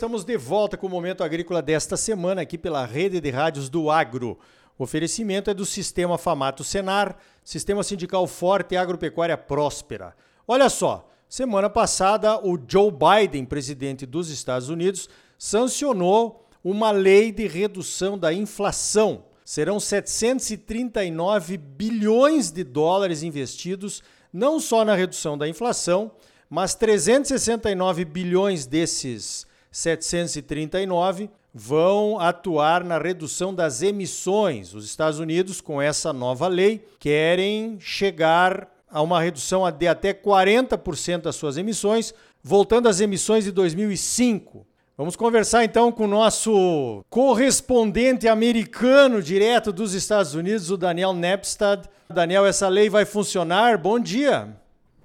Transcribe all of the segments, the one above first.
estamos de volta com o Momento Agrícola desta semana aqui pela Rede de Rádios do Agro. O oferecimento é do Sistema Famato Senar, Sistema Sindical Forte e Agropecuária Próspera. Olha só, semana passada o Joe Biden, presidente dos Estados Unidos, sancionou uma lei de redução da inflação. Serão 739 bilhões de dólares investidos não só na redução da inflação, mas 369 bilhões desses 739 vão atuar na redução das emissões. Os Estados Unidos, com essa nova lei, querem chegar a uma redução de até 40% das suas emissões, voltando às emissões de 2005. Vamos conversar então com o nosso correspondente americano direto dos Estados Unidos, o Daniel Nepstad. Daniel, essa lei vai funcionar? Bom dia.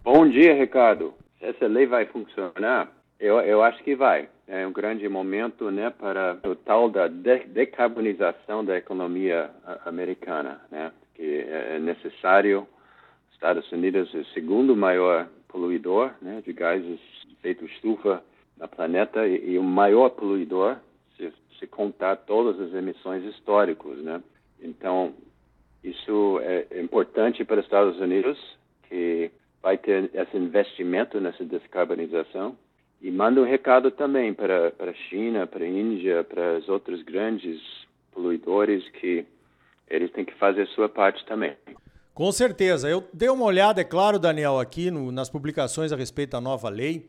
Bom dia, Ricardo. Essa lei vai funcionar? Eu, eu acho que vai. É um grande momento né, para o tal da decarbonização da economia americana, né? que é necessário. Estados Unidos é o segundo maior poluidor né, de gases de efeito estufa no planeta e, e, o maior poluidor se, se contar todas as emissões históricas, né? Então, isso é importante para os Estados Unidos, que vai ter esse investimento nessa descarbonização e manda um recado também para, a China, para a Índia, para os outros grandes poluidores que eles têm que fazer a sua parte também. Com certeza. Eu dei uma olhada, é claro, Daniel, aqui no, nas publicações a respeito da nova lei.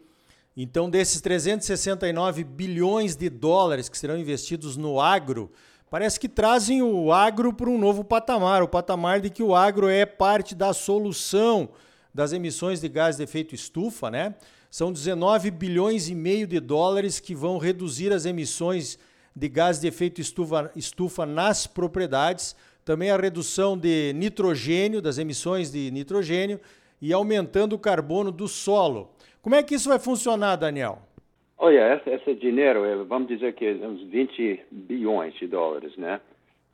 Então, desses 369 bilhões de dólares que serão investidos no agro, parece que trazem o agro para um novo patamar o patamar de que o agro é parte da solução das emissões de gás de efeito estufa, né? São 19 bilhões e meio de dólares que vão reduzir as emissões de gás de efeito estufa, estufa nas propriedades, também a redução de nitrogênio, das emissões de nitrogênio e aumentando o carbono do solo. Como é que isso vai funcionar, Daniel? Olha, esse, esse dinheiro, é, vamos dizer que uns 20 bilhões de dólares, né?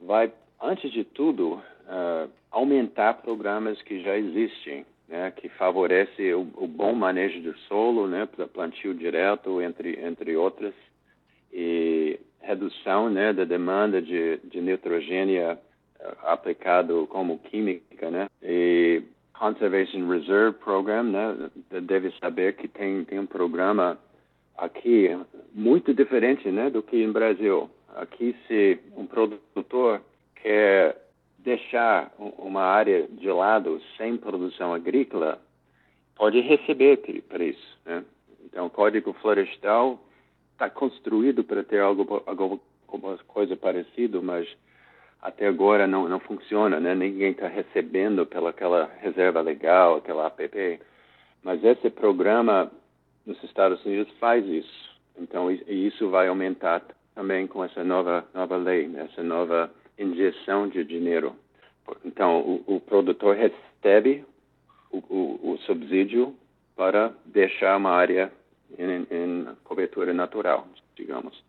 Vai, antes de tudo, uh, aumentar programas que já existem, né? Que favorece o, o bom manejo do solo, né? Plantio direto, entre, entre outras, e redução, né? Da demanda de, de nitrogênio uh, aplicado como química, né? E Conservation Reserve Program, né? Deve saber que tem, tem um programa aqui muito diferente, né, do que no Brasil. Aqui, se um produtor quer deixar uma área de lado sem produção agrícola, pode receber isso, né? Então, o Código Florestal está construído para ter algo, alguma coisa parecida, mas até agora não, não funciona, né? Ninguém está recebendo pela aquela reserva legal, aquela APP. Mas esse programa nos Estados Unidos faz isso. Então, isso vai aumentar também com essa nova nova lei, né? essa nova injeção de dinheiro. Então, o, o produtor recebe o, o, o, subsídio para deixar uma área em, em cobertura natural, digamos.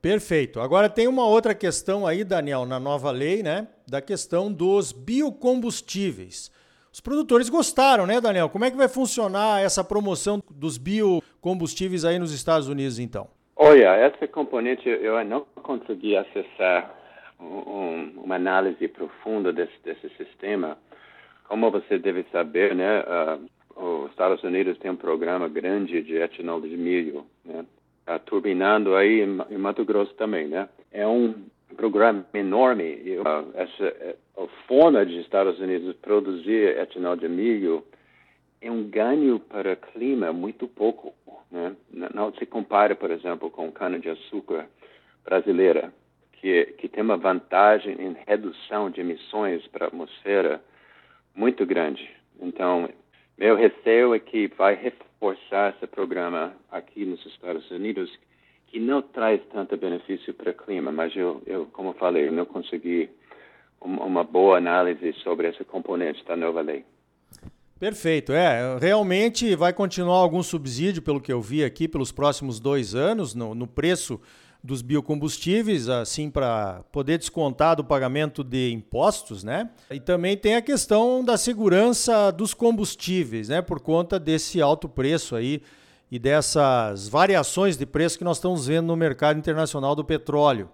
Perfeito. Agora tem uma outra questão aí, Daniel, na nova lei, né? Da questão dos biocombustíveis. Os produtores gostaram, né, Daniel? Como é que vai funcionar essa promoção dos biocombustíveis aí nos Estados Unidos, então? Olha, essa componente eu não consegui acessar um, uma análise profunda desse, desse, sistema. Como você deve saber, né, uh, os Estados Unidos tem um programa grande de etanol de milho, né? Tá turbinando aí em, Mato Grosso também, né? É um programa enorme. E, uh, essa é, a forma de Estados Unidos produzir etanol de milho é um ganho para o clima muito pouco, né? Não se compara, por exemplo, com cana-de-açúcar brasileira, que, que tem uma vantagem em redução de emissões para a atmosfera muito grande. Então, meu receio é que vai reforçar esse programa aqui nos Estados Unidos, que não traz tanto benefício para o clima, mas eu, eu como falei, não consegui uma boa análise sobre esse componente da nova lei. Perfeito. É, realmente vai continuar algum subsídio, pelo que eu vi aqui, pelos próximos dois anos, no, no preço dos biocombustíveis, assim, para poder descontar do pagamento de impostos, né? E também tem a questão da segurança dos combustíveis, né? Por conta desse alto preço aí e dessas variações de preço que nós estamos vendo no mercado internacional do petróleo.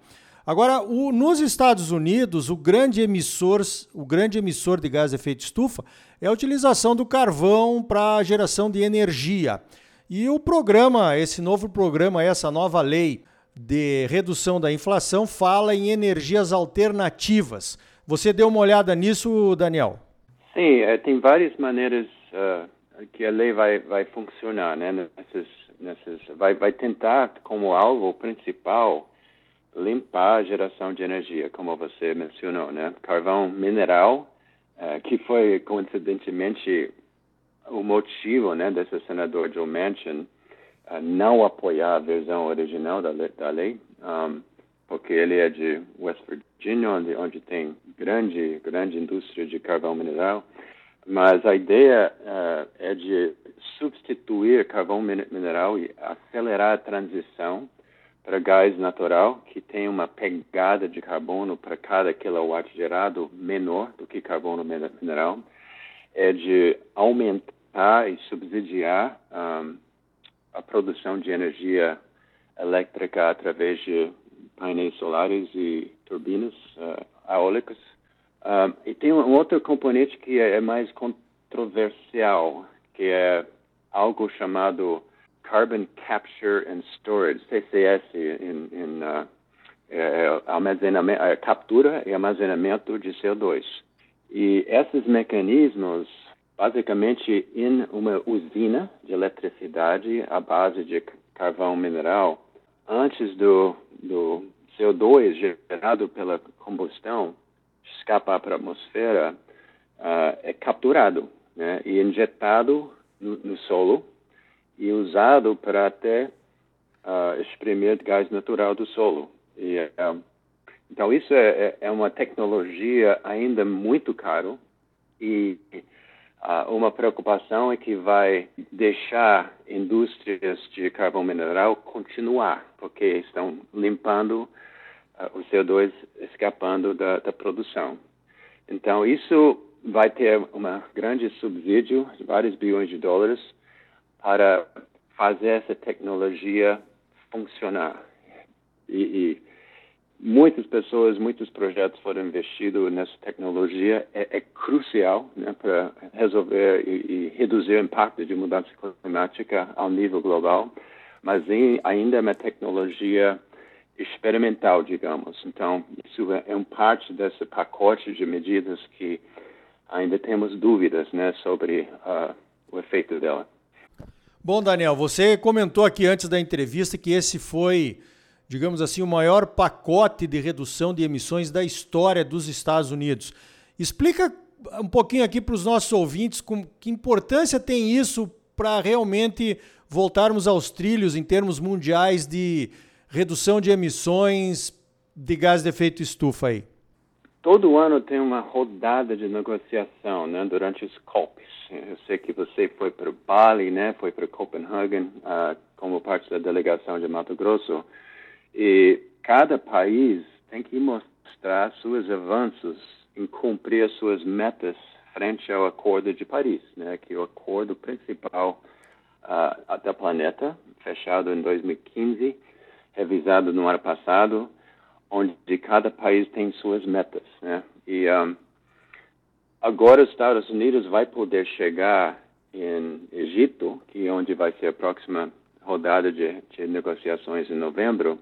Agora, o, nos Estados Unidos, o grande emissor, o grande emissor de gás de efeito estufa é a utilização do carvão para geração de energia. E o programa, esse novo programa, essa nova lei de redução da inflação, fala em energias alternativas. Você deu uma olhada nisso, Daniel? Sim, é, tem várias maneiras uh, que a lei vai, vai funcionar, né? Nessas, nessas, vai, vai tentar, como alvo principal, limpar a geração de energia, como você mencionou, né? Carvão mineral, uh, que foi coincidentemente o motivo, né, desse senador Joe Manchin não apoiar a versão original da lei, da lei um, porque ele é de West Virginia, onde, onde tem grande, grande indústria de carvão mineral. Mas a ideia uh, é de substituir carvão mineral e acelerar a transição para gás natural, que tem uma pegada de carbono para cada quilowatt gerado menor do que carbono mineral, é de aumentar e subsidiar um, a produção de energia elétrica através de painéis solares e turbinas uh, eólicas. Uh, e tem um outro componente que é, é mais controversial, que é algo chamado Carbon Capture and Storage, CCS, em, em uh, é, armazenamento, é, captura e armazenamento de CO2. E esses mecanismos, basicamente, em uma usina de eletricidade à base de carvão mineral, antes do, do CO2 gerado pela combustão escapar para a atmosfera, uh, é capturado né, e injetado no, no, solo e usado para até uh, exprimir gás natural do solo. E, uh, então, isso é, é, é, uma tecnologia ainda muito caro e uma preocupação é que vai deixar indústrias de carvão mineral continuar, porque estão limpando uh, o CO2 escapando da, da, produção. Então, isso vai ter um grande subsídio de vários bilhões de dólares para fazer essa tecnologia funcionar. E, e muitas pessoas, muitos projetos foram investidos nessa tecnologia. É, é crucial né, para resolver e, e, reduzir o impacto de mudança climática ao nível global, mas em, ainda é uma tecnologia experimental, digamos. Então, isso é, é um parte desse pacote de medidas que ainda temos dúvidas né, sobre uh, o efeito dela. Bom, Daniel, você comentou aqui antes da entrevista que esse foi digamos assim, o maior pacote de redução de emissões da história dos Estados Unidos. Explica um pouquinho aqui para os nossos ouvintes com que importância tem isso para realmente voltarmos aos trilhos em termos mundiais de redução de emissões de gás de efeito estufa aí. Todo ano tem uma rodada de negociação, né, durante os COPs. Eu sei que você foi para Bali, né, foi para Copenhagen uh, como parte da delegação de Mato Grosso. E cada país tem que mostrar seus avanços em cumprir as suas metas frente ao Acordo de Paris, né, que é o acordo principal uh, da planeta, fechado em 2015, revisado no ano passado, onde cada país tem suas metas, né? E um, agora os Estados Unidos vai poder chegar em Egito, que é onde vai ser a próxima rodada de, de negociações em novembro,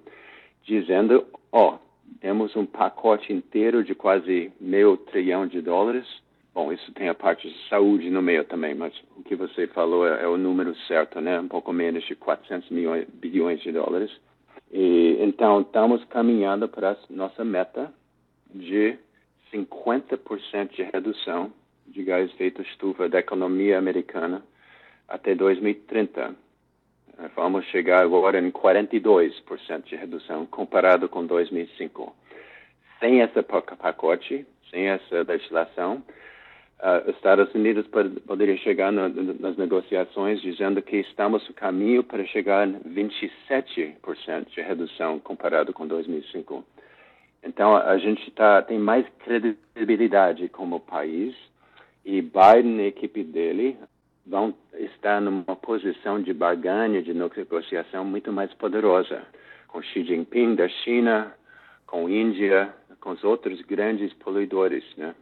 dizendo, ó, oh, temos um pacote inteiro de quase meio trilhão de dólares. Bom, isso tem a parte de saúde no meio também, mas o que você falou é, é o número certo, né? Um pouco menos de 400 milhões, bilhões de dólares. E, então, estamos caminhando para a nossa meta de 50% de redução de gás feito estufa da economia americana até 2030. Vamos chegar agora em 42% de redução comparado com 2005. Sem esse pacote, sem essa legislação, uh, os Estados Unidos pod poderiam chegar no, nas negociações dizendo que estamos no caminho para chegar em 27% de redução comparado com 2005. Então, a gente tá, tem mais credibilidade como país e Biden e a equipe dele vão estar numa posição de barganha, de negociação muito mais poderosa com Xi Jinping da China, com Índia, com os outros grandes poluidores, né?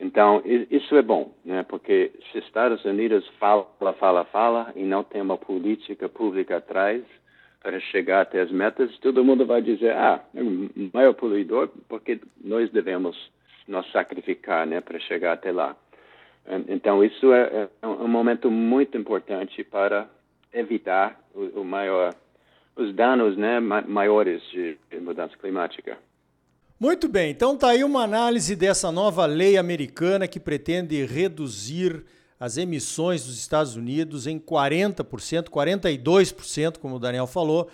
Então, isso é bom, né? Porque se Estados Unidos fala, fala, fala e não tem uma política pública atrás para chegar até as metas, todo mundo vai dizer, ah, é o maior poluidor, porque nós devemos nos sacrificar, né, para chegar até lá. Então, isso é, é um momento muito importante para evitar o, o maior, os danos né, maiores de mudança climática. Muito bem, então tá aí uma análise dessa nova lei americana que pretende reduzir as emissões dos Estados Unidos em 40%, 42%, como o Daniel falou,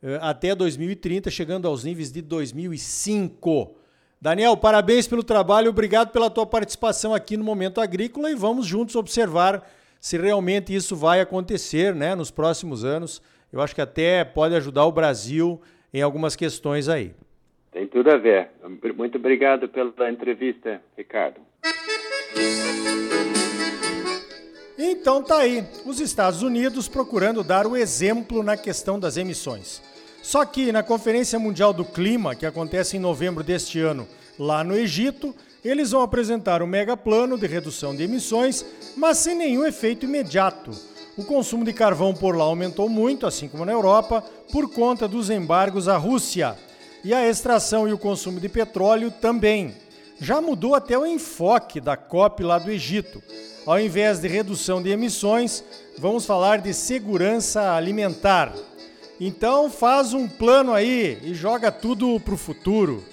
eh, até 2030, chegando aos níveis de 2005. Daniel, parabéns pelo trabalho, obrigado pela tua participação aqui no Momento Agrícola e vamos juntos observar se realmente isso vai acontecer né, nos próximos anos. Eu acho que até pode ajudar o Brasil em algumas questões aí. Tem tudo a ver. Muito obrigado pela entrevista, Ricardo. Então tá aí, os Estados Unidos procurando dar o exemplo na questão das emissões. Só que na Conferência Mundial do Clima, que acontece em novembro deste ano, lá no Egito, eles vão apresentar um mega plano de redução de emissões, mas sem nenhum efeito imediato. O consumo de carvão por lá aumentou muito, assim como na Europa, por conta dos embargos à Rússia e a extração e o consumo de petróleo também. Já mudou até o enfoque da COP lá do Egito. Ao invés de redução de emissões, vamos falar de segurança alimentar. Então faz um plano aí e joga tudo para o futuro.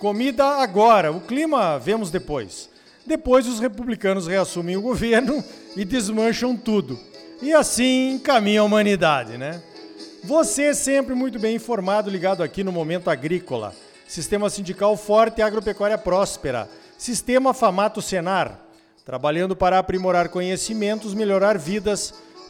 Comida agora, o clima vemos depois. Depois os republicanos reassumem o governo e desmancham tudo. E assim caminha a humanidade, né? Você é sempre muito bem informado, ligado aqui no Momento Agrícola. Sistema sindical forte e agropecuária próspera. Sistema Famato Senar. Trabalhando para aprimorar conhecimentos, melhorar vidas